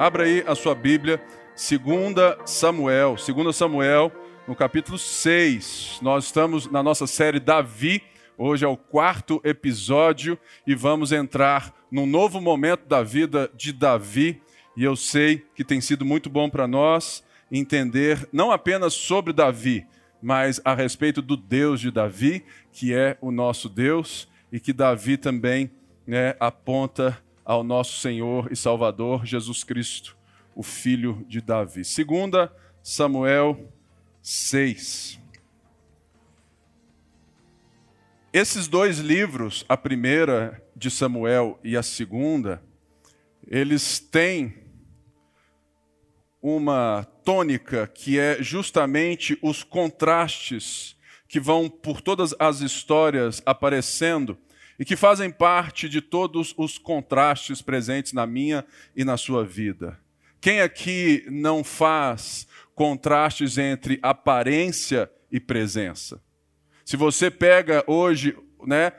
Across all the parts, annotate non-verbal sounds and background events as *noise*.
Abra aí a sua Bíblia, 2 Samuel, 2 Samuel, no capítulo 6. Nós estamos na nossa série Davi, hoje é o quarto episódio e vamos entrar num novo momento da vida de Davi. E eu sei que tem sido muito bom para nós entender não apenas sobre Davi, mas a respeito do Deus de Davi, que é o nosso Deus e que Davi também né, aponta ao nosso Senhor e Salvador Jesus Cristo, o filho de Davi. Segunda Samuel 6. Esses dois livros, a primeira de Samuel e a segunda, eles têm uma tônica que é justamente os contrastes que vão por todas as histórias aparecendo e que fazem parte de todos os contrastes presentes na minha e na sua vida. Quem aqui não faz contrastes entre aparência e presença? Se você pega hoje, né,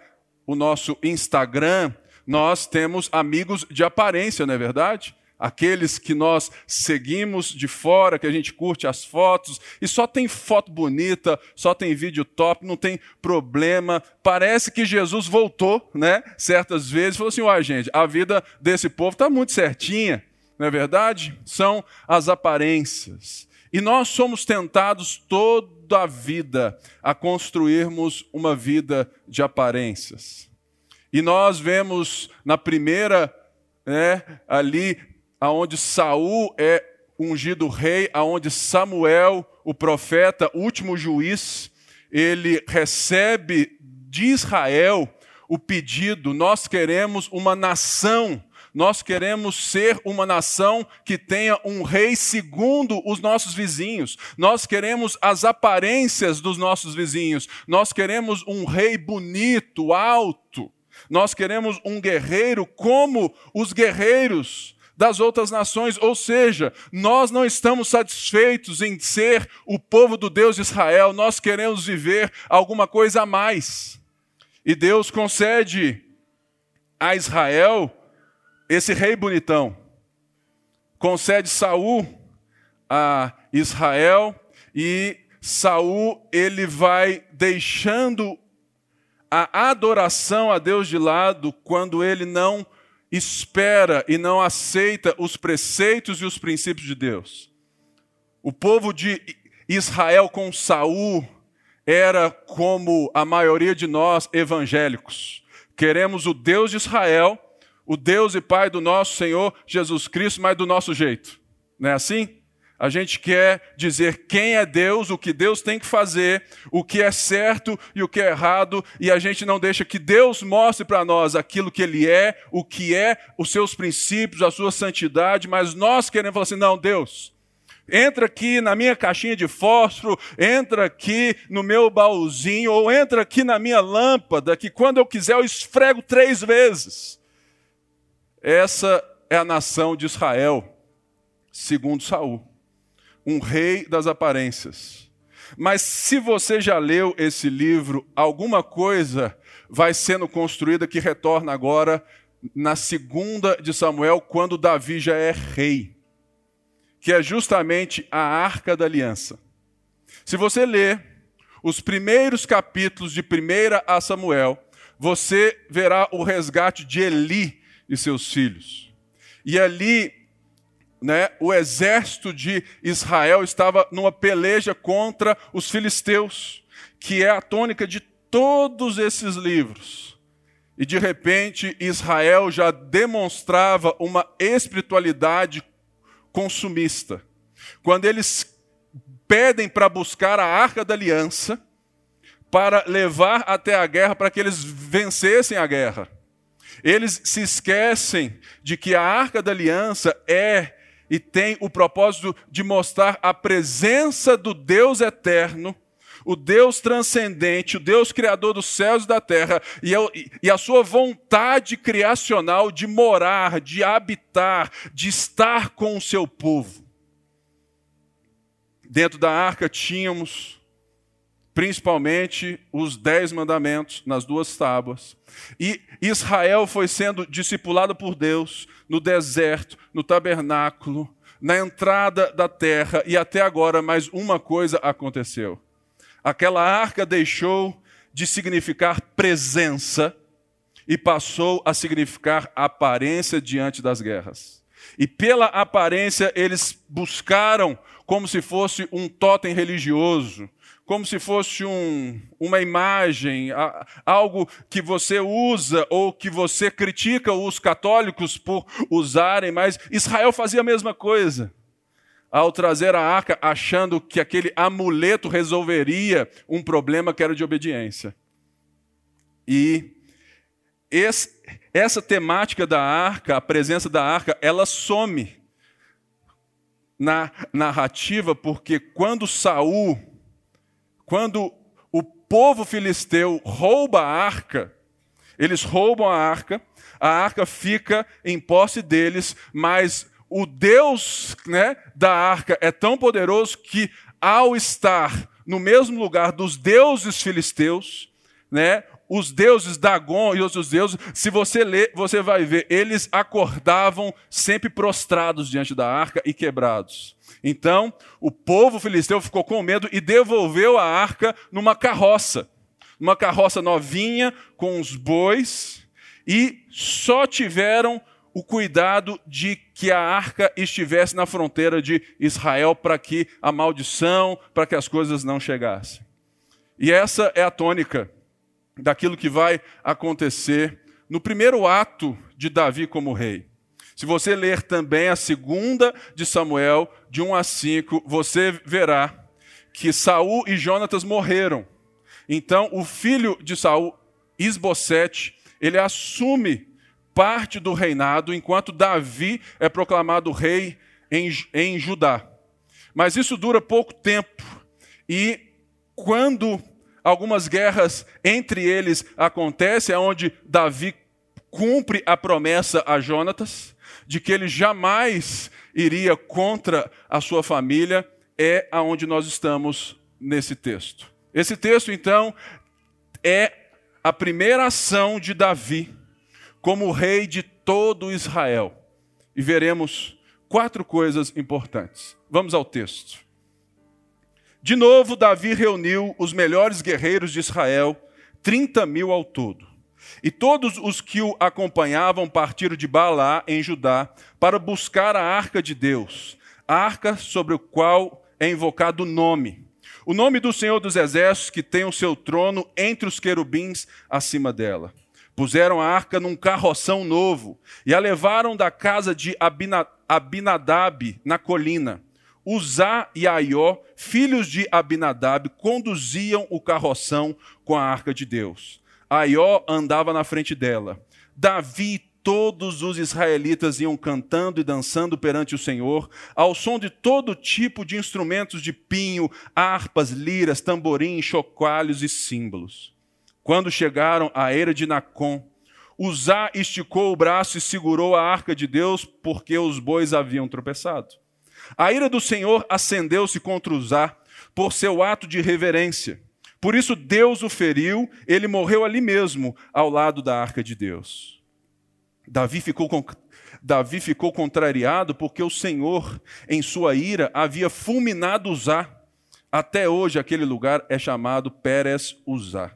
o nosso Instagram, nós temos amigos de aparência, não é verdade? Aqueles que nós seguimos de fora, que a gente curte as fotos, e só tem foto bonita, só tem vídeo top, não tem problema. Parece que Jesus voltou, né? Certas vezes, falou assim: uai, gente, a vida desse povo está muito certinha, não é verdade? São as aparências. E nós somos tentados toda a vida a construirmos uma vida de aparências. E nós vemos na primeira né, ali aonde Saul é ungido rei, aonde Samuel, o profeta, último juiz, ele recebe de Israel o pedido: nós queremos uma nação, nós queremos ser uma nação que tenha um rei segundo os nossos vizinhos, nós queremos as aparências dos nossos vizinhos, nós queremos um rei bonito, alto, nós queremos um guerreiro como os guerreiros das outras nações, ou seja, nós não estamos satisfeitos em ser o povo do Deus de Israel, nós queremos viver alguma coisa a mais. E Deus concede a Israel esse rei bonitão. Concede Saul a Israel e Saul ele vai deixando a adoração a Deus de lado quando ele não espera e não aceita os preceitos e os princípios de Deus. O povo de Israel com Saul era como a maioria de nós evangélicos. Queremos o Deus de Israel, o Deus e Pai do nosso Senhor Jesus Cristo, mas do nosso jeito. Não é assim? A gente quer dizer quem é Deus, o que Deus tem que fazer, o que é certo e o que é errado, e a gente não deixa que Deus mostre para nós aquilo que Ele é, o que é, os seus princípios, a sua santidade, mas nós queremos falar assim: não, Deus, entra aqui na minha caixinha de fósforo, entra aqui no meu baúzinho, ou entra aqui na minha lâmpada, que quando eu quiser eu esfrego três vezes. Essa é a nação de Israel, segundo Saul um rei das aparências. Mas se você já leu esse livro, alguma coisa vai sendo construída que retorna agora na segunda de Samuel, quando Davi já é rei, que é justamente a Arca da Aliança. Se você ler os primeiros capítulos de 1 a Samuel, você verá o resgate de Eli e seus filhos. E ali né, o exército de Israel estava numa peleja contra os filisteus, que é a tônica de todos esses livros. E de repente Israel já demonstrava uma espiritualidade consumista. Quando eles pedem para buscar a arca da aliança, para levar até a guerra, para que eles vencessem a guerra. Eles se esquecem de que a arca da aliança é e tem o propósito de mostrar a presença do Deus eterno, o Deus transcendente, o Deus criador dos céus e da terra, e a, e a sua vontade criacional de morar, de habitar, de estar com o seu povo. Dentro da arca tínhamos principalmente os dez mandamentos nas duas tábuas. E Israel foi sendo discipulado por Deus no deserto, no tabernáculo, na entrada da terra, e até agora mais uma coisa aconteceu. Aquela arca deixou de significar presença e passou a significar aparência diante das guerras. E pela aparência eles buscaram como se fosse um totem religioso, como se fosse um, uma imagem, algo que você usa ou que você critica os católicos por usarem, mas Israel fazia a mesma coisa. Ao trazer a arca, achando que aquele amuleto resolveria um problema que era de obediência. E esse, essa temática da arca, a presença da arca, ela some na narrativa, porque quando Saul quando o povo filisteu rouba a arca, eles roubam a arca, a arca fica em posse deles, mas o Deus né, da arca é tão poderoso que, ao estar no mesmo lugar dos deuses filisteus, né, os deuses Dagon e outros deuses, se você ler, você vai ver, eles acordavam sempre prostrados diante da arca e quebrados. Então, o povo filisteu ficou com medo e devolveu a arca numa carroça. Uma carroça novinha, com os bois, e só tiveram o cuidado de que a arca estivesse na fronteira de Israel para que a maldição, para que as coisas não chegassem. E essa é a tônica daquilo que vai acontecer no primeiro ato de Davi como rei. Se você ler também a segunda de Samuel, de 1 a 5, você verá que Saul e Jonatas morreram. Então, o filho de Saul, Isbosete, ele assume parte do reinado, enquanto Davi é proclamado rei em, em Judá. Mas isso dura pouco tempo. E quando algumas guerras entre eles acontecem, é onde Davi cumpre a promessa a Jonatas, de que ele jamais iria contra a sua família, é aonde nós estamos nesse texto. Esse texto, então, é a primeira ação de Davi como rei de todo Israel. E veremos quatro coisas importantes. Vamos ao texto. De novo, Davi reuniu os melhores guerreiros de Israel, 30 mil ao todo. E todos os que o acompanhavam partiram de Balá, em Judá, para buscar a arca de Deus, a arca sobre o qual é invocado o nome. O nome do Senhor dos Exércitos, que tem o seu trono entre os querubins acima dela. Puseram a arca num carroção novo e a levaram da casa de Abinadab, na colina. Uzá e Aió, filhos de Abinadab, conduziam o carroção com a arca de Deus. Aió andava na frente dela. Davi todos os israelitas iam cantando e dançando perante o Senhor, ao som de todo tipo de instrumentos de pinho, harpas, liras, tamborins, chocalhos e símbolos. Quando chegaram à era de Nacon, Uzá esticou o braço e segurou a arca de Deus, porque os bois haviam tropeçado. A ira do Senhor acendeu-se contra Uzá por seu ato de reverência. Por isso Deus o feriu, ele morreu ali mesmo, ao lado da arca de Deus. Davi ficou, com... Davi ficou contrariado porque o Senhor, em sua ira, havia fulminado Uzá. Até hoje aquele lugar é chamado Pérez Uzá.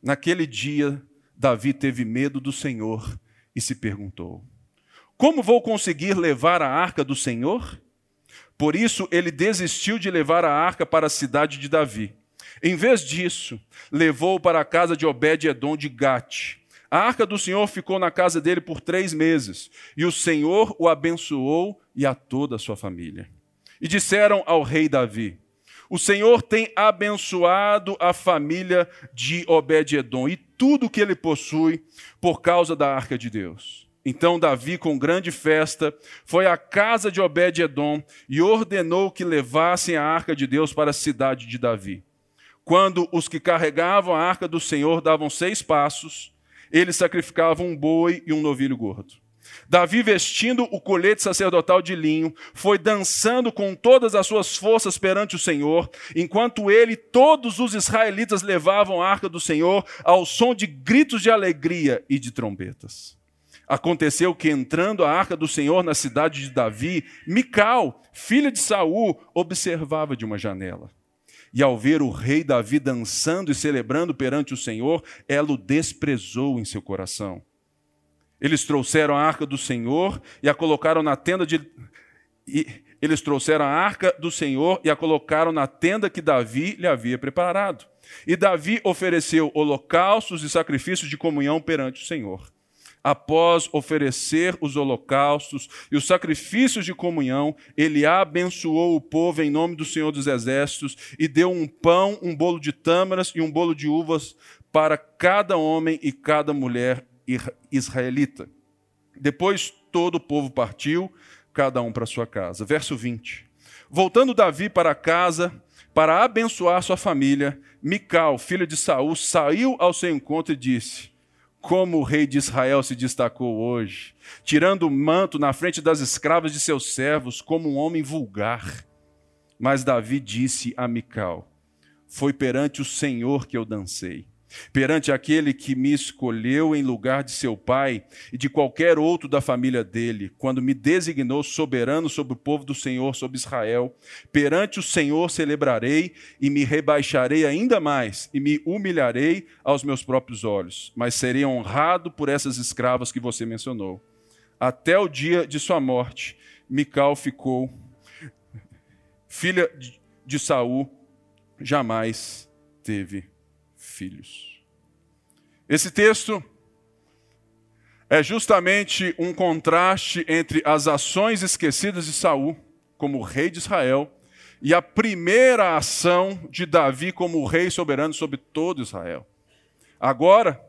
Naquele dia, Davi teve medo do Senhor e se perguntou: Como vou conseguir levar a arca do Senhor? Por isso ele desistiu de levar a arca para a cidade de Davi em vez disso, levou para a casa de Obed-Edom de Gate. A arca do Senhor ficou na casa dele por três meses, e o Senhor o abençoou e a toda a sua família. E disseram ao rei Davi: O Senhor tem abençoado a família de Obed-Edom e tudo o que ele possui por causa da arca de Deus. Então Davi, com grande festa, foi à casa de Obed-Edom e ordenou que levassem a arca de Deus para a cidade de Davi. Quando os que carregavam a arca do Senhor davam seis passos, eles sacrificavam um boi e um novilho gordo. Davi, vestindo o colete sacerdotal de linho, foi dançando com todas as suas forças perante o Senhor, enquanto ele e todos os israelitas levavam a arca do Senhor ao som de gritos de alegria e de trombetas. Aconteceu que, entrando a arca do Senhor na cidade de Davi, Mical, filha de Saul, observava de uma janela. E ao ver o rei Davi dançando e celebrando perante o Senhor, ela o desprezou em seu coração. Eles trouxeram a arca do Senhor e a colocaram na tenda de. E eles trouxeram a arca do Senhor e a colocaram na tenda que Davi lhe havia preparado. E Davi ofereceu holocaustos e sacrifícios de comunhão perante o Senhor após oferecer os holocaustos e os sacrifícios de comunhão, ele abençoou o povo em nome do Senhor dos Exércitos e deu um pão, um bolo de tâmaras e um bolo de uvas para cada homem e cada mulher israelita. Depois todo o povo partiu, cada um para sua casa. Verso 20. Voltando Davi para casa, para abençoar sua família, Mical, filha de Saul, saiu ao seu encontro e disse: como o rei de Israel se destacou hoje, tirando o manto na frente das escravas de seus servos, como um homem vulgar. Mas Davi disse a Mical: Foi perante o Senhor que eu dancei perante aquele que me escolheu em lugar de seu pai e de qualquer outro da família dele, quando me designou soberano sobre o povo do Senhor, sobre Israel. Perante o Senhor celebrarei e me rebaixarei ainda mais e me humilharei aos meus próprios olhos, mas serei honrado por essas escravas que você mencionou. Até o dia de sua morte, Mical ficou filha de Saul, jamais teve filhos. Esse texto é justamente um contraste entre as ações esquecidas de Saul como rei de Israel e a primeira ação de Davi como rei soberano sobre todo Israel. Agora,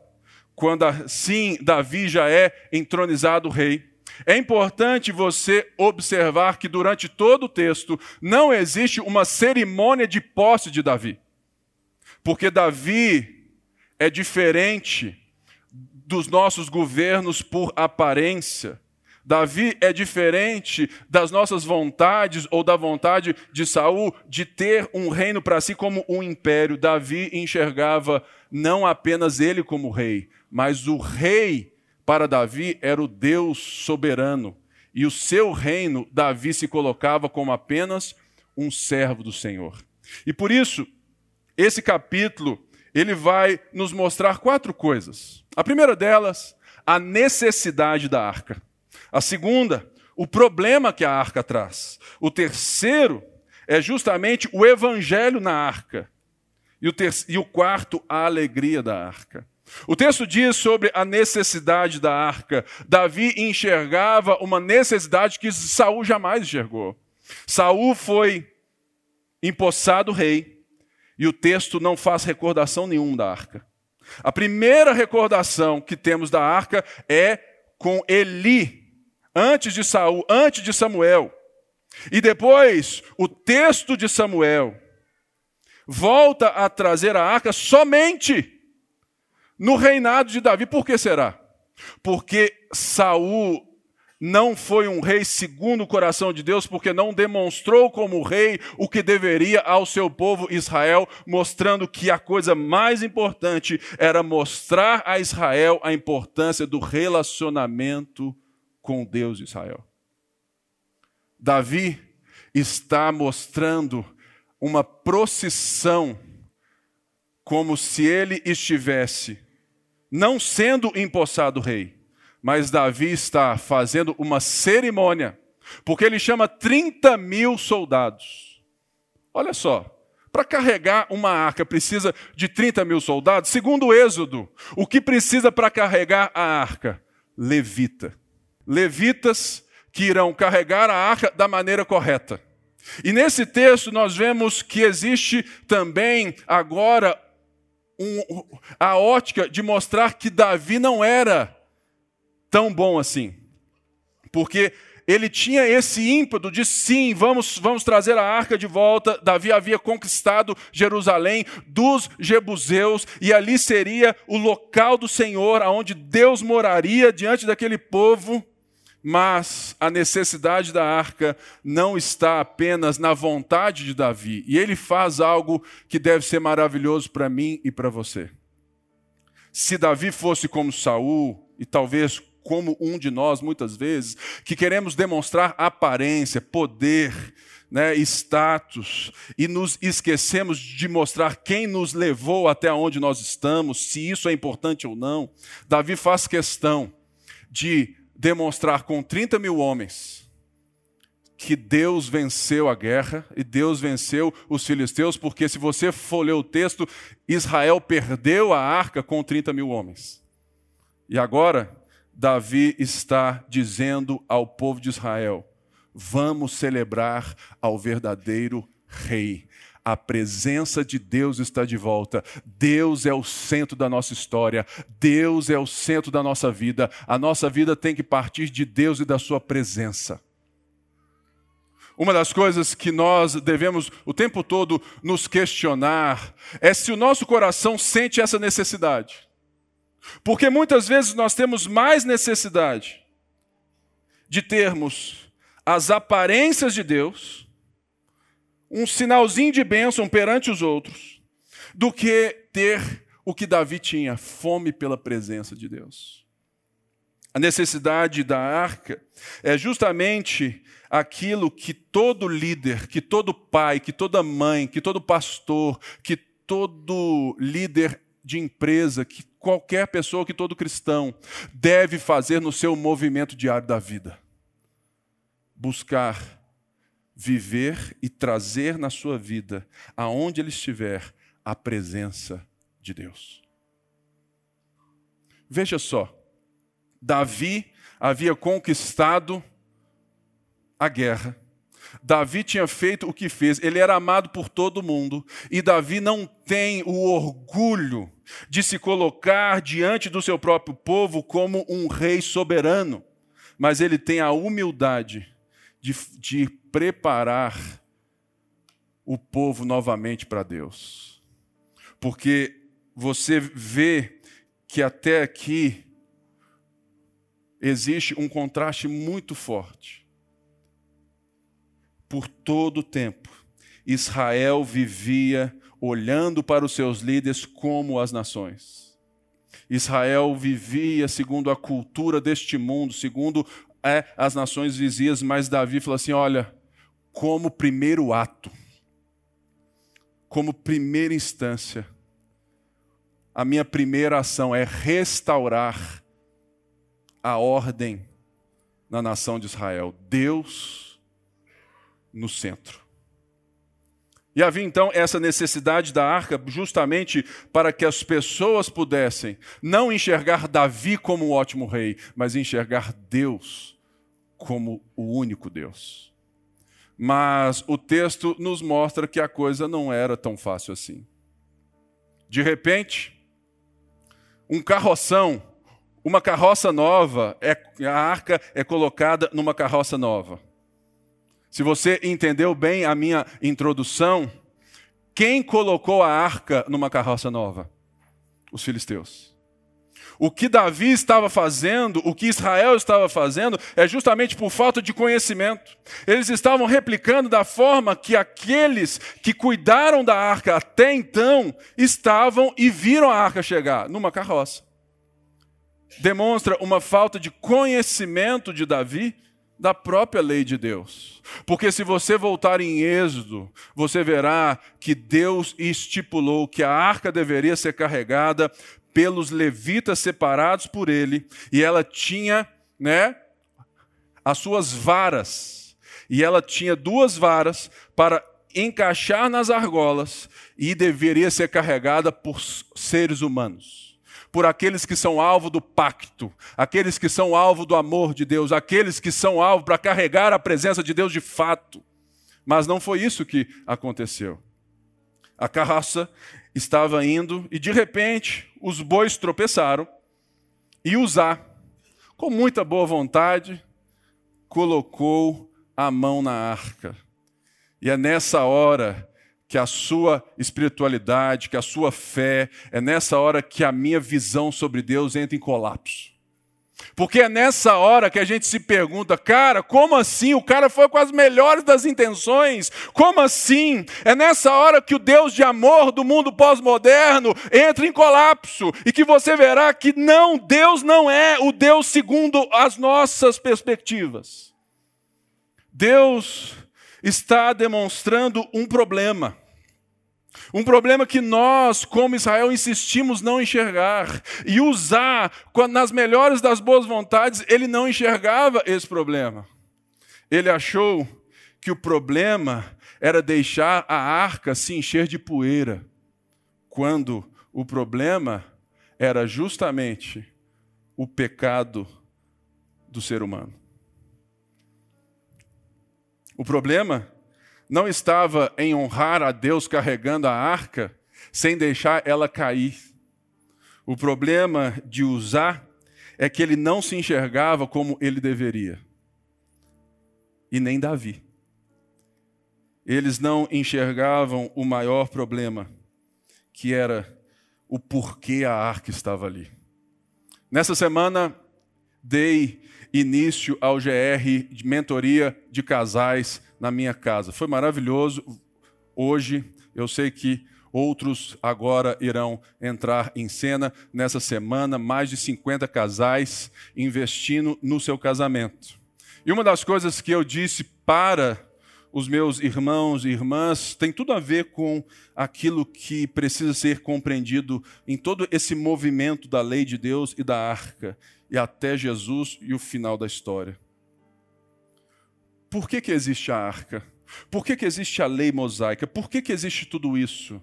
quando assim Davi já é entronizado rei, é importante você observar que durante todo o texto não existe uma cerimônia de posse de Davi. Porque Davi é diferente dos nossos governos por aparência. Davi é diferente das nossas vontades ou da vontade de Saul de ter um reino para si como um império. Davi enxergava não apenas ele como rei, mas o rei para Davi era o Deus soberano. E o seu reino, Davi se colocava como apenas um servo do Senhor. E por isso, esse capítulo, ele vai nos mostrar quatro coisas. A primeira delas, a necessidade da arca. A segunda, o problema que a arca traz. O terceiro é justamente o evangelho na arca. E o, ter... e o quarto, a alegria da arca. O texto diz sobre a necessidade da arca. Davi enxergava uma necessidade que Saul jamais enxergou. Saul foi empossado rei, e o texto não faz recordação nenhuma da arca. A primeira recordação que temos da arca é com Eli, antes de Saul, antes de Samuel. E depois, o texto de Samuel volta a trazer a arca somente no reinado de Davi. Por que será? Porque Saul não foi um rei segundo o coração de Deus, porque não demonstrou como rei o que deveria ao seu povo Israel, mostrando que a coisa mais importante era mostrar a Israel a importância do relacionamento com Deus de Israel. Davi está mostrando uma procissão, como se ele estivesse não sendo empossado rei, mas Davi está fazendo uma cerimônia, porque ele chama 30 mil soldados. Olha só, para carregar uma arca precisa de 30 mil soldados? Segundo o Êxodo, o que precisa para carregar a arca? Levita. Levitas que irão carregar a arca da maneira correta. E nesse texto nós vemos que existe também agora um, a ótica de mostrar que Davi não era tão bom assim. Porque ele tinha esse ímpeto de sim, vamos, vamos trazer a arca de volta. Davi havia conquistado Jerusalém dos jebuseus e ali seria o local do Senhor, aonde Deus moraria diante daquele povo. Mas a necessidade da arca não está apenas na vontade de Davi, e ele faz algo que deve ser maravilhoso para mim e para você. Se Davi fosse como Saul, e talvez como um de nós muitas vezes, que queremos demonstrar aparência, poder, né, status, e nos esquecemos de mostrar quem nos levou até onde nós estamos, se isso é importante ou não. Davi faz questão de demonstrar com 30 mil homens que Deus venceu a guerra e Deus venceu os filisteus, porque se você for ler o texto, Israel perdeu a arca com 30 mil homens. E agora, Davi está dizendo ao povo de Israel: vamos celebrar ao verdadeiro rei. A presença de Deus está de volta. Deus é o centro da nossa história. Deus é o centro da nossa vida. A nossa vida tem que partir de Deus e da Sua presença. Uma das coisas que nós devemos o tempo todo nos questionar é se o nosso coração sente essa necessidade. Porque muitas vezes nós temos mais necessidade de termos as aparências de Deus um sinalzinho de bênção perante os outros, do que ter o que Davi tinha, fome pela presença de Deus. A necessidade da arca é justamente aquilo que todo líder, que todo pai, que toda mãe, que todo pastor, que todo líder de empresa, que qualquer pessoa, que todo cristão deve fazer no seu movimento diário da vida. Buscar viver e trazer na sua vida, aonde ele estiver, a presença de Deus. Veja só, Davi havia conquistado a guerra. Davi tinha feito o que fez, ele era amado por todo mundo, e Davi não tem o orgulho de se colocar diante do seu próprio povo como um rei soberano, mas ele tem a humildade de, de preparar o povo novamente para Deus. Porque você vê que até aqui existe um contraste muito forte. Por todo o tempo, Israel vivia olhando para os seus líderes como as nações. Israel vivia segundo a cultura deste mundo, segundo é, as nações vizinhas, mas Davi falou assim: olha, como primeiro ato, como primeira instância, a minha primeira ação é restaurar a ordem na nação de Israel. Deus no centro. E havia então essa necessidade da arca justamente para que as pessoas pudessem não enxergar Davi como um ótimo rei, mas enxergar Deus como o único Deus. Mas o texto nos mostra que a coisa não era tão fácil assim. De repente, um carroção, uma carroça nova, é, a arca é colocada numa carroça nova. Se você entendeu bem a minha introdução, quem colocou a arca numa carroça nova? Os filisteus. O que Davi estava fazendo, o que Israel estava fazendo, é justamente por falta de conhecimento. Eles estavam replicando da forma que aqueles que cuidaram da arca até então estavam e viram a arca chegar numa carroça. Demonstra uma falta de conhecimento de Davi da própria lei de Deus. Porque se você voltar em Êxodo, você verá que Deus estipulou que a arca deveria ser carregada pelos levitas separados por ele, e ela tinha, né, as suas varas. E ela tinha duas varas para encaixar nas argolas e deveria ser carregada por seres humanos, por aqueles que são alvo do pacto, aqueles que são alvo do amor de Deus, aqueles que são alvo para carregar a presença de Deus de fato. Mas não foi isso que aconteceu. A carroça estava indo e de repente os bois tropeçaram e Uzá, com muita boa vontade, colocou a mão na arca. E é nessa hora que a sua espiritualidade, que a sua fé, é nessa hora que a minha visão sobre Deus entra em colapso. Porque é nessa hora que a gente se pergunta, cara, como assim? O cara foi com as melhores das intenções, como assim? É nessa hora que o Deus de amor do mundo pós-moderno entra em colapso e que você verá que não, Deus não é o Deus segundo as nossas perspectivas. Deus está demonstrando um problema. Um problema que nós, como Israel, insistimos não enxergar e usar nas melhores das boas vontades, ele não enxergava esse problema. Ele achou que o problema era deixar a arca se encher de poeira, quando o problema era justamente o pecado do ser humano. O problema não estava em honrar a Deus carregando a arca sem deixar ela cair. O problema de usar é que ele não se enxergava como ele deveria. E nem Davi. Eles não enxergavam o maior problema, que era o porquê a arca estava ali. Nessa semana, dei início ao GR de mentoria de casais na minha casa. Foi maravilhoso. Hoje, eu sei que outros agora irão entrar em cena nessa semana, mais de 50 casais investindo no seu casamento. E uma das coisas que eu disse para os meus irmãos e irmãs tem tudo a ver com aquilo que precisa ser compreendido em todo esse movimento da lei de Deus e da arca, e até Jesus e o final da história. Por que, que existe a arca? Por que, que existe a lei mosaica? Por que, que existe tudo isso?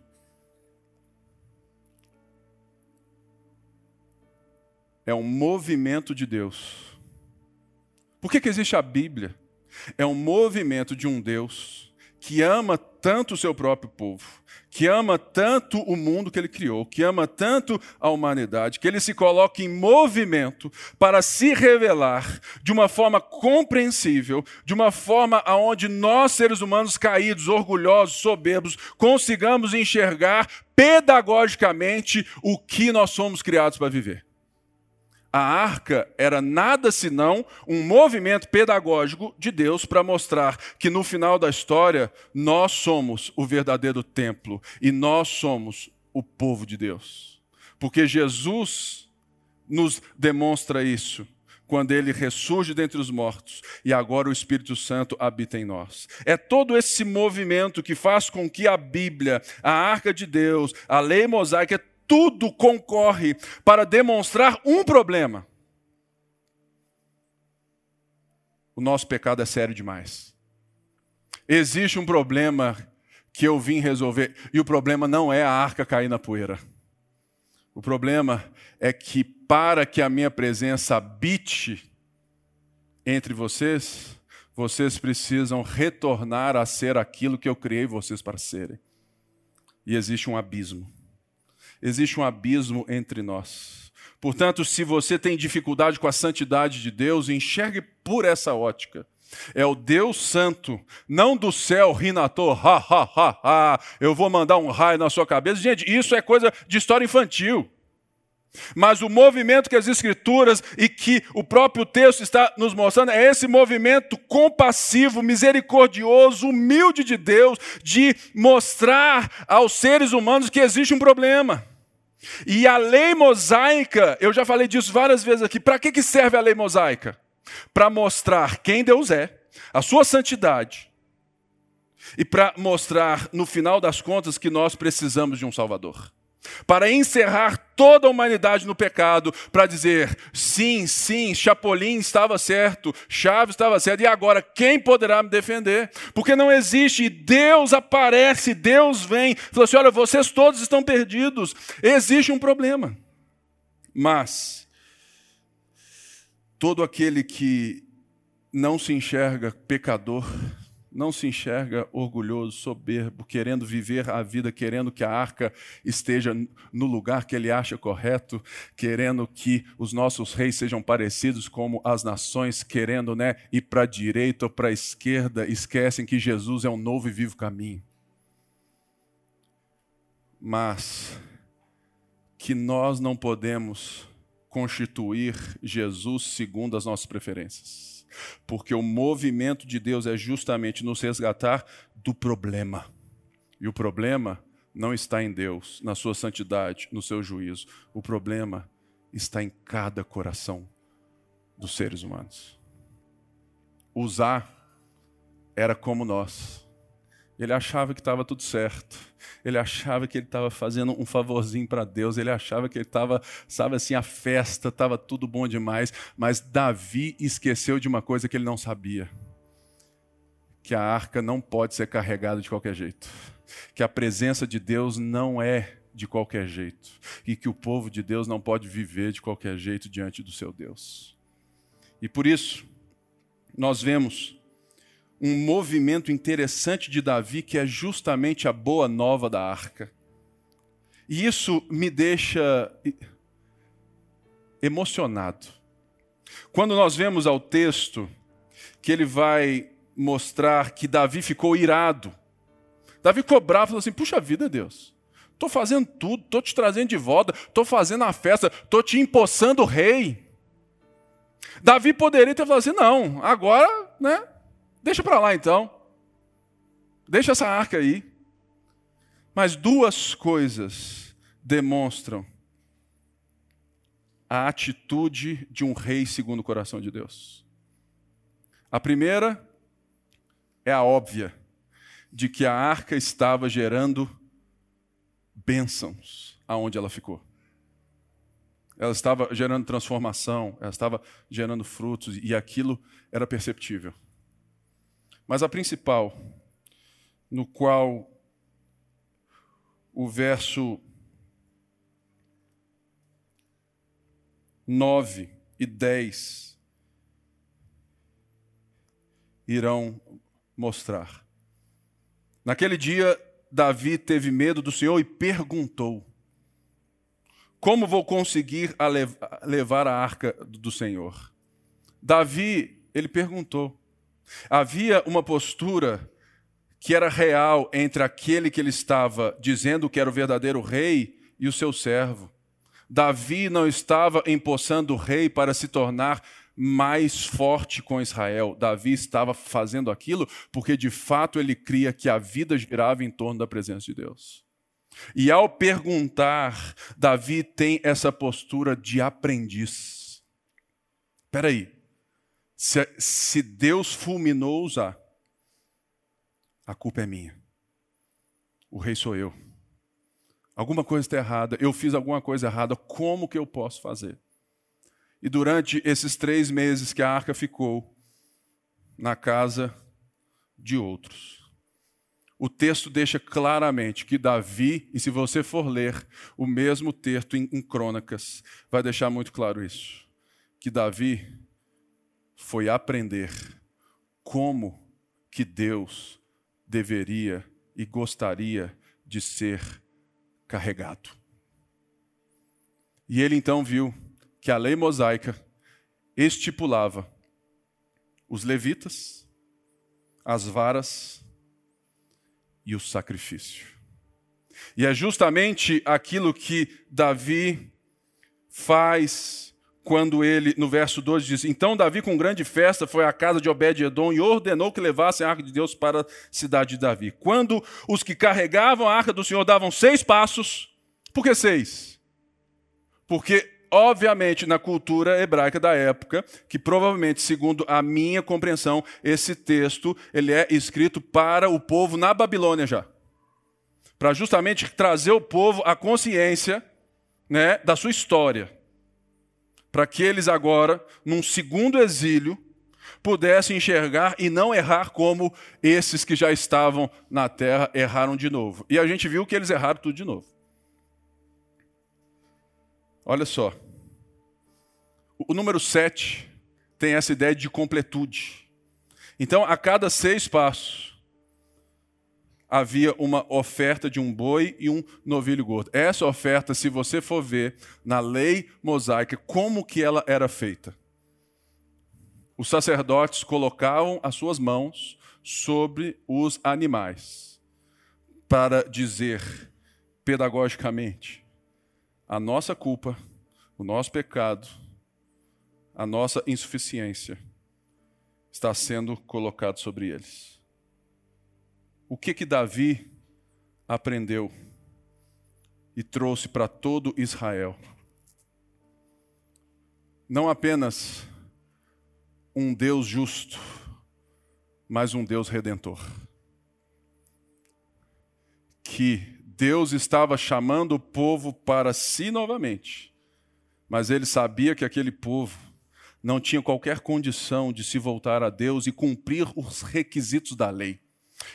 É um movimento de Deus. Por que, que existe a Bíblia? É um movimento de um Deus que ama tanto o seu próprio povo, que ama tanto o mundo que ele criou, que ama tanto a humanidade, que ele se coloca em movimento para se revelar de uma forma compreensível, de uma forma aonde nós seres humanos caídos, orgulhosos, soberbos, consigamos enxergar pedagogicamente o que nós somos criados para viver. A arca era nada senão um movimento pedagógico de Deus para mostrar que no final da história nós somos o verdadeiro templo e nós somos o povo de Deus. Porque Jesus nos demonstra isso quando ele ressurge dentre os mortos e agora o Espírito Santo habita em nós. É todo esse movimento que faz com que a Bíblia, a arca de Deus, a lei mosaica, tudo concorre para demonstrar um problema. O nosso pecado é sério demais. Existe um problema que eu vim resolver, e o problema não é a arca cair na poeira. O problema é que, para que a minha presença habite entre vocês, vocês precisam retornar a ser aquilo que eu criei vocês para serem. E existe um abismo existe um abismo entre nós. Portanto, se você tem dificuldade com a santidade de Deus, enxergue por essa ótica. É o Deus Santo, não do céu, rinator, ha, ha, ha, ha, eu vou mandar um raio na sua cabeça. Gente, isso é coisa de história infantil. Mas o movimento que as Escrituras e que o próprio texto está nos mostrando é esse movimento compassivo, misericordioso, humilde de Deus, de mostrar aos seres humanos que existe um problema. E a lei mosaica, eu já falei disso várias vezes aqui, para que, que serve a lei mosaica? Para mostrar quem Deus é, a sua santidade, e para mostrar, no final das contas, que nós precisamos de um Salvador para encerrar toda a humanidade no pecado, para dizer: sim, sim, Chapolin estava certo, Chaves estava certo, e agora quem poderá me defender? Porque não existe, Deus aparece, Deus vem, falou assim: olha, vocês todos estão perdidos, existe um problema. Mas, todo aquele que não se enxerga pecador, não se enxerga orgulhoso, soberbo, querendo viver a vida, querendo que a arca esteja no lugar que ele acha correto, querendo que os nossos reis sejam parecidos como as nações, querendo né, ir para a direita ou para a esquerda, esquecem que Jesus é um novo e vivo caminho. Mas que nós não podemos constituir Jesus segundo as nossas preferências. Porque o movimento de Deus é justamente nos resgatar do problema. E o problema não está em Deus, na sua santidade, no seu juízo. O problema está em cada coração dos seres humanos. Usar era como nós. Ele achava que estava tudo certo. Ele achava que ele estava fazendo um favorzinho para Deus. Ele achava que ele estava, sabe assim, a festa, estava tudo bom demais. Mas Davi esqueceu de uma coisa que ele não sabia: que a arca não pode ser carregada de qualquer jeito. Que a presença de Deus não é de qualquer jeito. E que o povo de Deus não pode viver de qualquer jeito diante do seu Deus. E por isso, nós vemos um movimento interessante de Davi, que é justamente a boa nova da arca. E isso me deixa emocionado. Quando nós vemos ao texto que ele vai mostrar que Davi ficou irado. Davi ficou bravo, falou assim: puxa vida, Deus, estou fazendo tudo, estou te trazendo de volta, estou fazendo a festa, estou te empossando rei. Davi poderia ter falado assim: não, agora, né? Deixa para lá então. Deixa essa arca aí. Mas duas coisas demonstram a atitude de um rei segundo o coração de Deus. A primeira é a óbvia, de que a arca estava gerando bênçãos aonde ela ficou. Ela estava gerando transformação, ela estava gerando frutos, e aquilo era perceptível. Mas a principal, no qual o verso 9 e 10 irão mostrar. Naquele dia, Davi teve medo do Senhor e perguntou: Como vou conseguir levar a arca do Senhor? Davi, ele perguntou. Havia uma postura que era real entre aquele que ele estava dizendo que era o verdadeiro rei e o seu servo. Davi não estava empossando o rei para se tornar mais forte com Israel. Davi estava fazendo aquilo porque de fato ele cria que a vida girava em torno da presença de Deus. E ao perguntar, Davi tem essa postura de aprendiz. Espera aí, se, se Deus fulminou usar, a culpa é minha. O rei sou eu. Alguma coisa está errada, eu fiz alguma coisa errada, como que eu posso fazer? E durante esses três meses que a arca ficou na casa de outros, o texto deixa claramente que Davi, e se você for ler o mesmo texto em, em Crônicas, vai deixar muito claro isso, que Davi foi aprender como que Deus deveria e gostaria de ser carregado. E ele então viu que a lei mosaica estipulava os levitas, as varas e o sacrifício. E é justamente aquilo que Davi faz quando ele, no verso 2, diz: Então Davi, com grande festa, foi à casa de Obed-Edom e ordenou que levassem a arca de Deus para a cidade de Davi. Quando os que carregavam a arca do Senhor davam seis passos, por que seis? Porque, obviamente, na cultura hebraica da época, que provavelmente, segundo a minha compreensão, esse texto ele é escrito para o povo na Babilônia já. Para justamente trazer o povo à consciência né, da sua história para que eles agora, num segundo exílio, pudessem enxergar e não errar como esses que já estavam na terra erraram de novo. E a gente viu que eles erraram tudo de novo. Olha só. O número 7 tem essa ideia de completude. Então, a cada seis passos, havia uma oferta de um boi e um novilho gordo. Essa oferta, se você for ver na lei mosaica, como que ela era feita? Os sacerdotes colocavam as suas mãos sobre os animais para dizer pedagogicamente: a nossa culpa, o nosso pecado, a nossa insuficiência está sendo colocado sobre eles. O que que Davi aprendeu e trouxe para todo Israel? Não apenas um Deus justo, mas um Deus redentor. Que Deus estava chamando o povo para si novamente, mas ele sabia que aquele povo não tinha qualquer condição de se voltar a Deus e cumprir os requisitos da lei.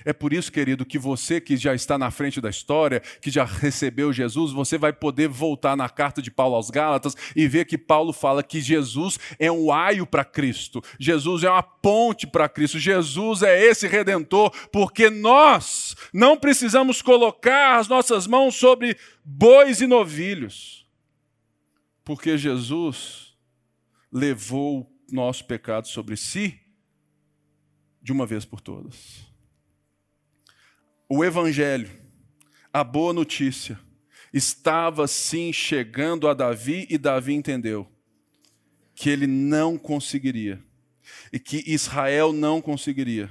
É por isso, querido, que você que já está na frente da história, que já recebeu Jesus, você vai poder voltar na carta de Paulo aos Gálatas e ver que Paulo fala que Jesus é um aio para Cristo, Jesus é uma ponte para Cristo, Jesus é esse redentor, porque nós não precisamos colocar as nossas mãos sobre bois e novilhos, porque Jesus levou o nosso pecado sobre si de uma vez por todas o Evangelho, a boa notícia, estava sim chegando a Davi e Davi entendeu que ele não conseguiria e que Israel não conseguiria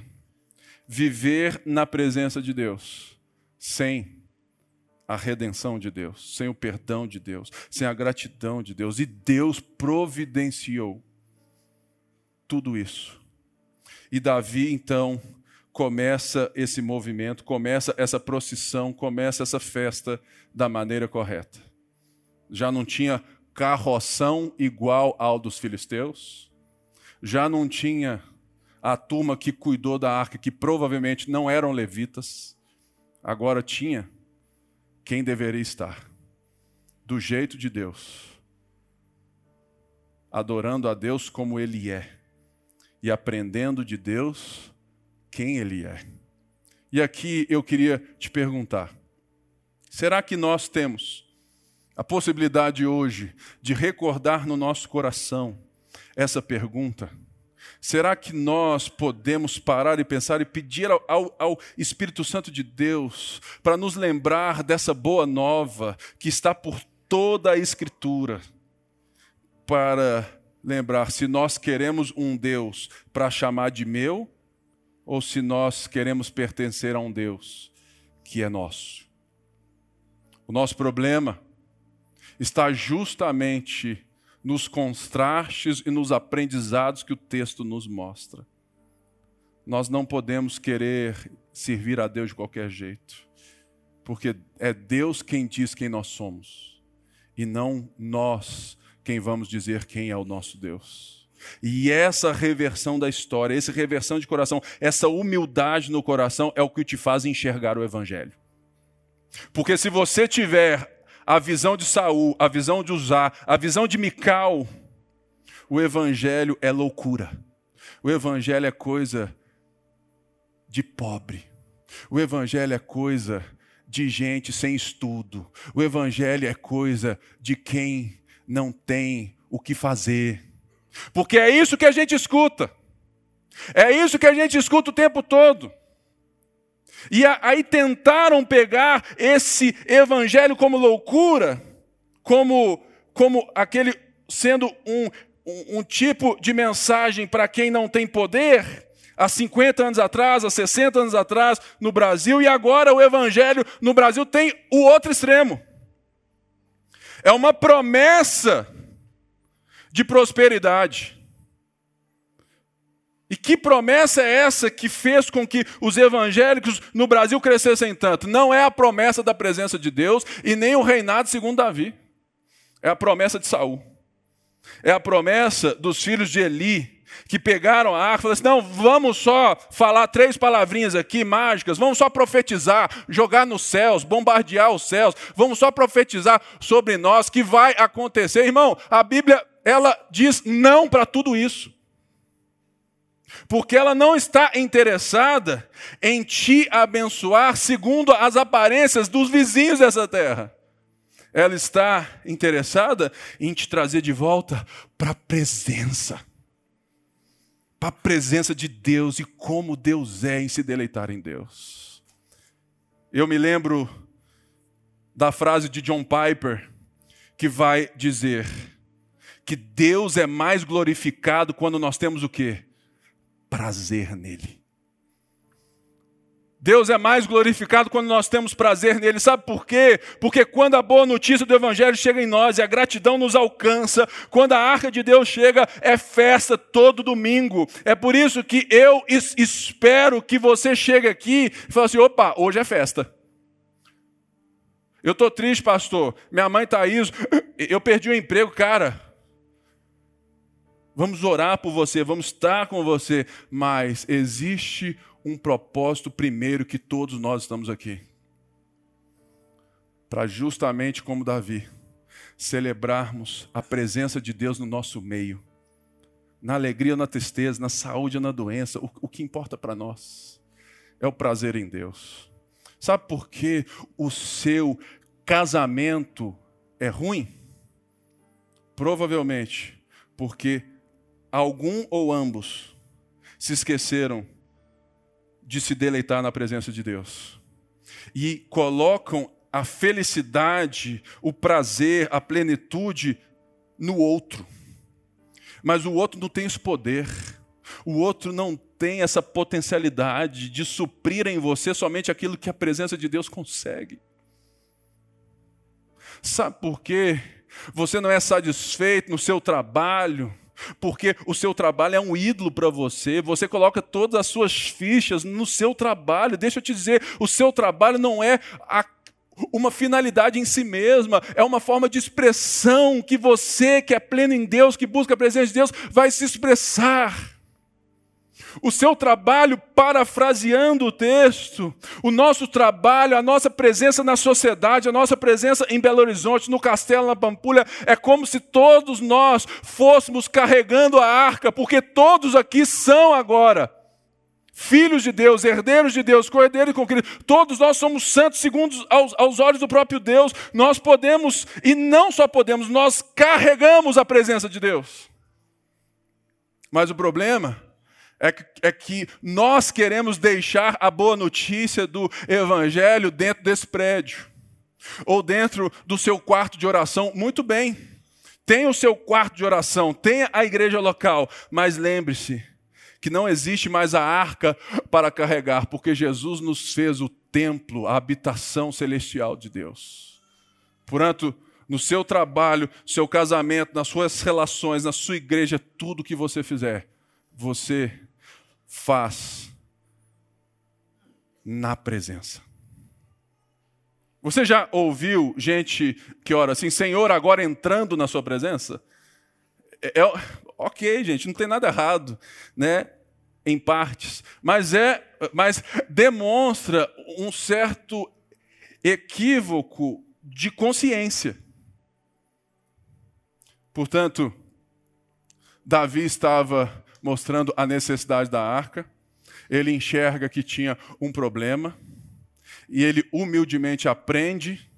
viver na presença de Deus sem a redenção de Deus, sem o perdão de Deus, sem a gratidão de Deus. E Deus providenciou tudo isso. E Davi, então, começa esse movimento, começa essa procissão, começa essa festa da maneira correta. Já não tinha carroção igual ao dos filisteus, já não tinha a turma que cuidou da arca, que provavelmente não eram levitas, agora tinha quem deveria estar, do jeito de Deus, adorando a Deus como Ele é. E aprendendo de Deus quem Ele é. E aqui eu queria te perguntar: será que nós temos a possibilidade hoje de recordar no nosso coração essa pergunta? Será que nós podemos parar e pensar e pedir ao, ao, ao, Espírito Santo de Deus para nos lembrar dessa boa nova que está por toda a Escritura? Para lembrar se nós queremos um Deus para chamar de meu ou se nós queremos pertencer a um Deus que é nosso. O nosso problema está justamente nos contrastes e nos aprendizados que o texto nos mostra. Nós não podemos querer servir a Deus de qualquer jeito, porque é Deus quem diz quem nós somos, e não nós quem vamos dizer quem é o nosso Deus. E essa reversão da história, essa reversão de coração, essa humildade no coração é o que te faz enxergar o evangelho. Porque se você tiver a visão de Saul, a visão de Uzá, a visão de Mical, o evangelho é loucura. O evangelho é coisa de pobre. O evangelho é coisa de gente sem estudo. O evangelho é coisa de quem não tem o que fazer. Porque é isso que a gente escuta. É isso que a gente escuta o tempo todo. E aí tentaram pegar esse evangelho como loucura, como, como aquele sendo um, um, um tipo de mensagem para quem não tem poder, há 50 anos atrás, há 60 anos atrás no Brasil, e agora o evangelho no Brasil tem o outro extremo. É uma promessa de prosperidade. E que promessa é essa que fez com que os evangélicos no Brasil crescessem tanto? Não é a promessa da presença de Deus e nem o reinado segundo Davi. É a promessa de Saul. É a promessa dos filhos de Eli, que pegaram a arca e falaram assim: não, vamos só falar três palavrinhas aqui mágicas, vamos só profetizar, jogar nos céus, bombardear os céus, vamos só profetizar sobre nós que vai acontecer. Irmão, a Bíblia ela diz não para tudo isso. Porque ela não está interessada em te abençoar segundo as aparências dos vizinhos dessa terra. Ela está interessada em te trazer de volta para a presença. Para a presença de Deus e como Deus é em se deleitar em Deus. Eu me lembro da frase de John Piper que vai dizer: que Deus é mais glorificado quando nós temos o quê? Prazer nele. Deus é mais glorificado quando nós temos prazer nele. Sabe por quê? Porque quando a boa notícia do Evangelho chega em nós e a gratidão nos alcança, quando a arca de Deus chega, é festa todo domingo. É por isso que eu espero que você chegue aqui e fale assim: opa, hoje é festa. Eu estou triste, pastor. Minha mãe está isso. Eu perdi o emprego, cara. Vamos orar por você, vamos estar com você. Mas existe um propósito primeiro que todos nós estamos aqui. Para justamente como Davi, celebrarmos a presença de Deus no nosso meio. Na alegria ou na tristeza, na saúde ou na doença, o, o que importa para nós é o prazer em Deus. Sabe por que o seu casamento é ruim? Provavelmente porque algum ou ambos se esqueceram de se deleitar na presença de Deus. E colocam a felicidade, o prazer, a plenitude no outro. Mas o outro não tem esse poder. O outro não tem essa potencialidade de suprir em você somente aquilo que a presença de Deus consegue. Sabe por quê? Você não é satisfeito no seu trabalho porque o seu trabalho é um ídolo para você, você coloca todas as suas fichas no seu trabalho. Deixa eu te dizer, o seu trabalho não é a uma finalidade em si mesma, é uma forma de expressão que você, que é pleno em Deus, que busca a presença de Deus, vai se expressar. O seu trabalho, parafraseando o texto, o nosso trabalho, a nossa presença na sociedade, a nossa presença em Belo Horizonte, no Castelo, na Pampulha, é como se todos nós fôssemos carregando a arca, porque todos aqui são agora filhos de Deus, herdeiros de Deus, cordeiros com Cristo. Todos nós somos santos segundo aos, aos olhos do próprio Deus. Nós podemos, e não só podemos, nós carregamos a presença de Deus. Mas o problema é que, é que nós queremos deixar a boa notícia do Evangelho dentro desse prédio, ou dentro do seu quarto de oração. Muito bem, tenha o seu quarto de oração, tenha a igreja local, mas lembre-se que não existe mais a arca para carregar, porque Jesus nos fez o templo, a habitação celestial de Deus. Portanto, no seu trabalho, seu casamento, nas suas relações, na sua igreja, tudo que você fizer, você faz na presença. Você já ouviu gente que ora assim, Senhor, agora entrando na sua presença? É, é, ok, gente, não tem nada errado, né? Em partes, mas é, mas demonstra um certo equívoco de consciência. Portanto, Davi estava mostrando a necessidade da arca. Ele enxerga que tinha um problema e ele humildemente aprende,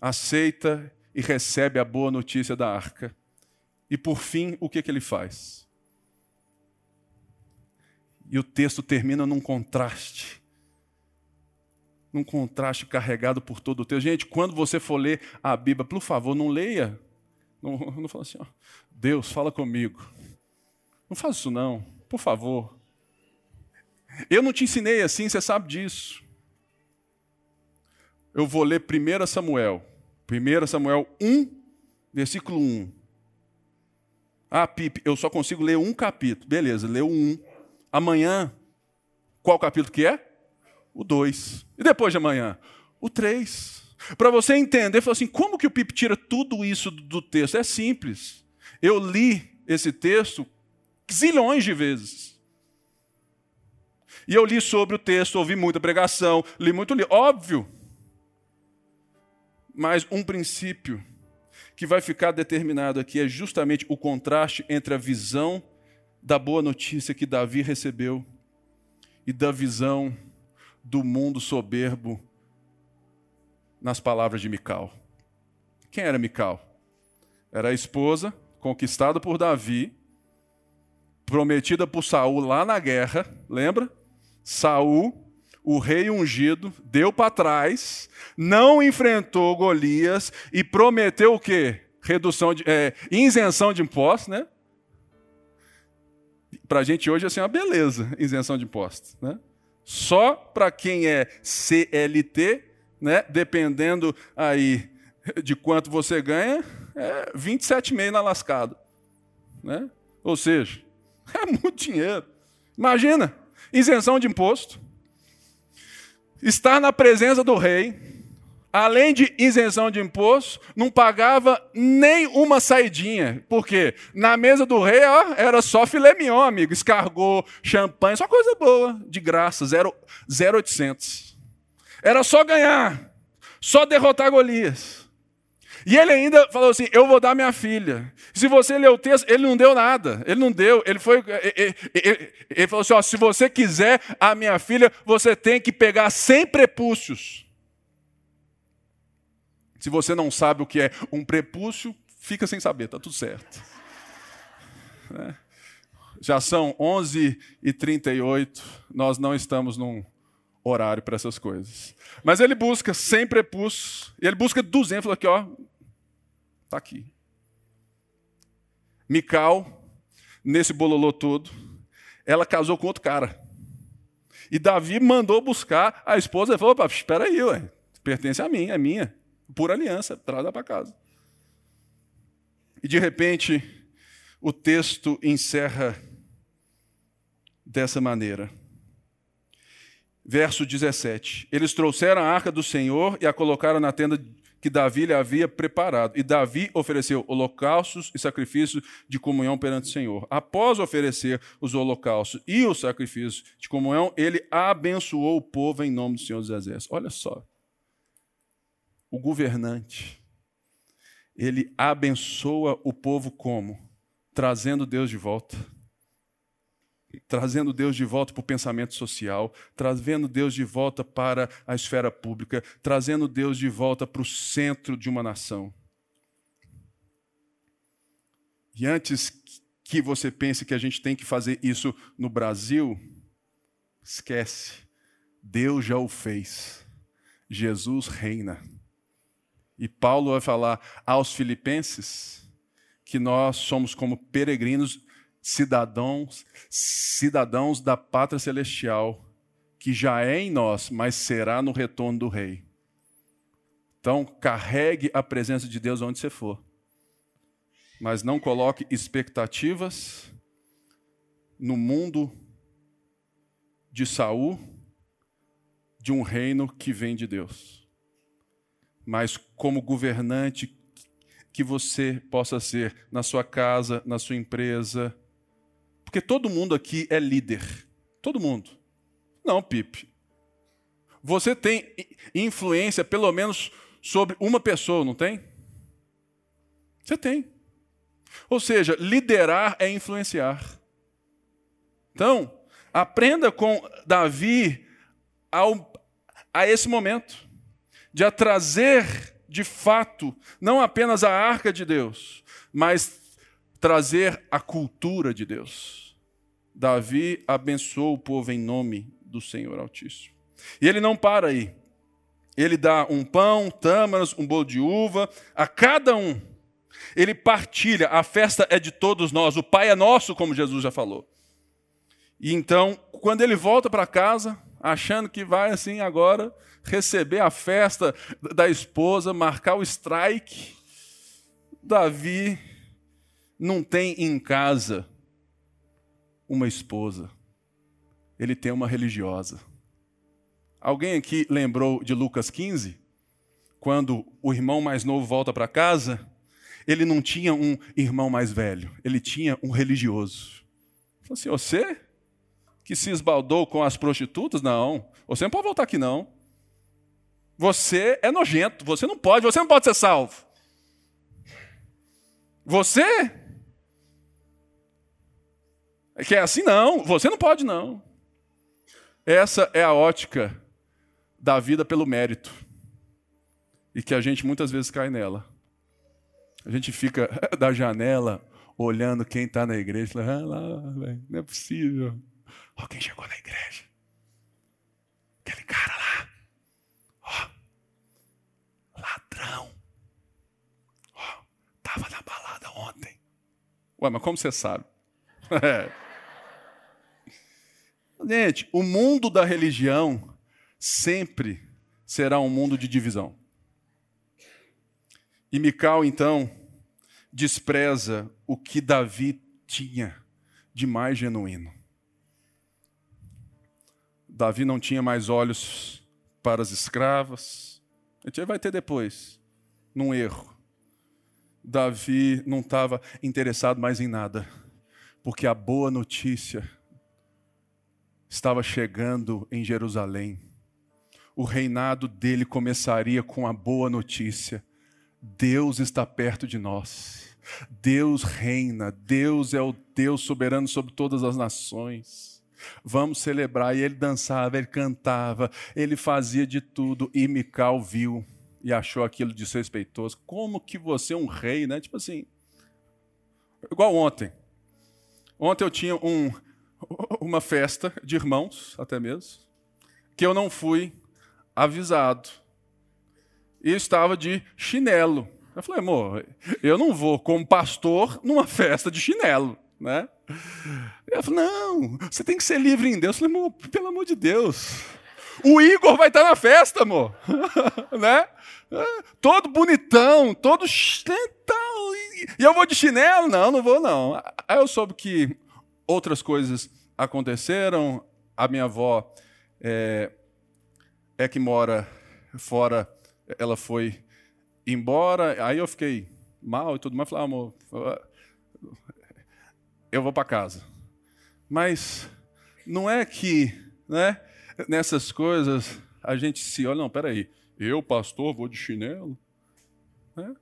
aceita e recebe a boa notícia da arca. E por fim, o que, que ele faz? E o texto termina num contraste. Num contraste carregado por todo o texto. Gente, quando você for ler a Bíblia, por favor, não leia. Não, não fala assim, ó, Deus, fala comigo. Não faz isso não, por favor. Eu não te ensinei assim, você sabe disso. Eu vou ler 1 Samuel. 1 Samuel 1, versículo 1. Ah, Pipe, eu só consigo ler um capítulo. Beleza, leu um. Amanhã, qual capítulo que é? O 2. E depois de amanhã? O 3. Para você entender, falou assim, como que o Pipe tira tudo isso do texto? É simples. Eu li esse texto zilhões de vezes. E eu li sobre o texto, ouvi muita pregação, li muito livro, óbvio. Mas um princípio que vai ficar determinado aqui é justamente o contraste entre a visão da boa notícia que Davi recebeu e da visão do mundo soberbo nas palavras de Mical. Quem era Mical? Era a esposa conquistada por Davi, prometida por Saul lá na guerra, lembra? Saul, o rei ungido, deu para trás, não enfrentou Golias e prometeu o quê? redução de, é, isenção de impostos, né? Para a gente hoje assim, é uma beleza, isenção de impostos, né? Só para quem é CLT, né? Dependendo aí de quanto você ganha, é 27,5 na lascada, né? Ou seja, *laughs* é muito dinheiro. Imagina, isenção de imposto, estar na presença do rei, além de isenção de imposto, não pagava nem uma saidinha. Por quê? Na mesa do rei ó, era só filé mignon, amigo. Escargot, champanhe, só coisa boa, de graça, 0,800. Era só ganhar, só derrotar Golias. E ele ainda falou assim: Eu vou dar minha filha. Se você ler o texto, ele não deu nada. Ele não deu. Ele foi. Ele, ele, ele falou assim: ó, Se você quiser a minha filha, você tem que pegar 100 prepúcios. Se você não sabe o que é um prepúcio, fica sem saber, está tudo certo. *laughs* É. Já são 11h38, nós não estamos num horário para essas coisas. Mas ele busca 100 prepúcios, ele busca 200, falou aqui, ó, está aqui. Mical, nesse bololô todo, ela casou com outro cara. E Davi mandou buscar a esposa e falou: espera aí, ué, pertence a mim, é minha por aliança, traz para casa. E de repente, o texto encerra dessa maneira. Verso 17: Eles trouxeram a arca do Senhor e a colocaram na tenda que Davi lhe havia preparado. E Davi ofereceu holocaustos e sacrifícios de comunhão perante o Senhor. Após oferecer os holocaustos e os sacrifícios de comunhão, ele abençoou o povo em nome do Senhor dos Exércitos. Olha só o governante, ele abençoa o povo como? Trazendo Deus de volta. Trazendo Deus de volta para o pensamento social, trazendo Deus de volta para a esfera pública, trazendo Deus de volta para o centro de uma nação. E antes que você pense que a gente tem que fazer isso no Brasil, esquece. Deus já o fez. Jesus reina. E Paulo vai falar aos filipenses que nós somos como peregrinos, cidadãos, cidadãos da pátria celestial, que já é em nós, mas será no retorno do rei. Então, carregue a presença de Deus onde você for. Mas não coloque expectativas no mundo de Saul de um reino que vem de Deus mas como governante que você possa ser na sua casa, na sua empresa. Porque todo mundo aqui é líder. Todo mundo. Não, Pipe. Você tem influência, pelo menos, sobre uma pessoa, não tem? Você tem. Ou seja, liderar é influenciar. Então, aprenda com Davi ao, a esse momento de a trazer de fato, não apenas a arca de Deus, mas trazer a cultura de Deus. Davi abençoou o povo em nome do Senhor Altíssimo. E ele não para aí. Ele dá um pão, tâmaras, um bolo de uva a cada um. Ele partilha, a festa é de todos nós, o Pai é nosso, como Jesus já falou. E então, quando ele volta para casa, achando que vai assim agora receber a festa da esposa, marcar o strike. Davi não tem em casa uma esposa, ele tem uma religiosa. Alguém aqui lembrou de Lucas 15? Quando o irmão mais novo volta para casa, ele não tinha um irmão mais velho, ele tinha um religioso. Falou assim: Você que se esbaldou com as prostitutas? Não, você não pode voltar aqui, não. Você é nojento, você não pode, você não pode ser salvo. Você que é assim não, você não pode não. Essa é a ótica da vida pelo mérito. E que a gente muitas vezes cai nela. A gente fica *laughs* da janela olhando quem está na igreja, ah, lá, não é possível. Ó, quem chegou na igreja? Aquele cara lá. Ladrão. Ó, tá Ué, mas como você sabe? *laughs* Gente, o mundo da religião sempre será um mundo de divisão. E Mical, então, despreza o que Davi tinha de mais genuíno. Davi não tinha mais olhos para as escravas. A gente vai ter depois, num erro. Davi não estava interessado mais em nada, porque a boa notícia estava chegando em Jerusalém. O reinado dele começaria com a boa notícia: Deus está perto de nós. Deus reina, Deus é o Deus soberano sobre todas as nações. Vamos celebrar. E ele dançava, ele cantava, ele fazia de tudo. E Mical viu e achou aquilo desrespeitoso. Como que você é um rei, né? Tipo assim, igual ontem. Ontem eu tinha um, *laughs* uma festa de irmãos, até mesmo, que eu não fui avisado. E estava de chinelo. Eu falei, amor, eu não vou como pastor numa festa de chinelo, né? Eu falei, não, você tem que ser livre em Deus. Eu falei, amor, pelo amor de Deus. O Igor vai estar na festa, amor. *laughs* né? Todo bonitão, todo e eu vou de chinelo? Não, não vou não. Aí eu soube que outras coisas aconteceram. A minha avó é, é que mora fora, ela foi embora. Aí eu fiquei mal e tudo mais. Falei, ah, amor, eu vou para casa. Mas não é que, né, nessas coisas a gente se olha, não, peraí, eu, pastor, vou de chinelo. Né?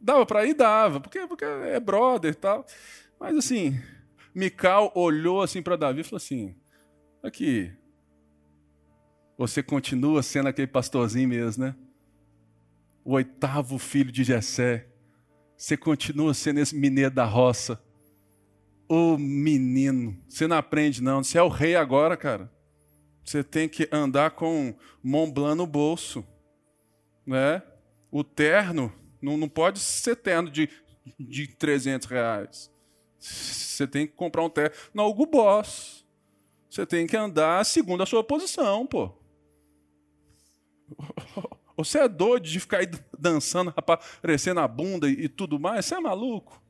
Dava para ir? Dava, porque, porque é brother e tal. Mas assim, Mical olhou assim para Davi e falou assim: aqui, você continua sendo aquele pastorzinho mesmo, né? O oitavo filho de Jessé. Você continua sendo esse mineiro da roça. Ô menino, você não aprende não. Você é o rei agora, cara. Você tem que andar com Mont Blanc no bolso. Né? O terno não, não pode ser terno de, de 300 reais. Você tem que comprar um terno na Hugo Boss. Você tem que andar segundo a sua posição, pô. *laughs* Você é doido de ficar aí dançando, aparecendo a bunda e tudo mais? Você é maluco?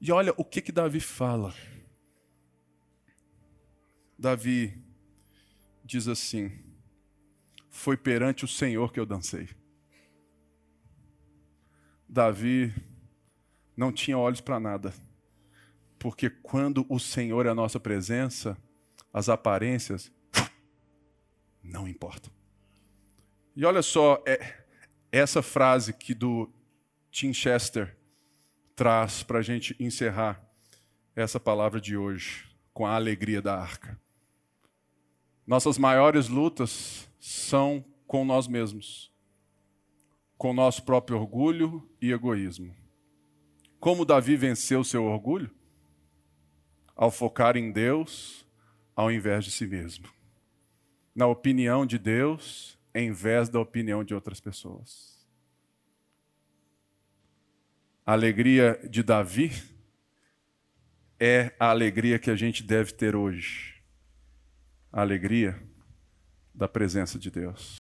E olha o que que Davi fala. Davi diz assim: Foi perante o Senhor que eu dancei. Davi não tinha olhos para nada, porque quando o Senhor é a nossa presença, as aparências não importam. E olha só, é, essa frase que do Tim Chester traz para a gente encerrar essa palavra de hoje com a alegria da arca. Nossas maiores lutas são com nós mesmos, com nosso próprio orgulho e egoísmo. Como Davi venceu seu orgulho? Ao focar em Deus ao invés de si mesmo. Na opinião de Deus em vez da opinião de outras pessoas. A alegria de Davi é a alegria que a gente deve ter hoje a alegria da presença de Deus.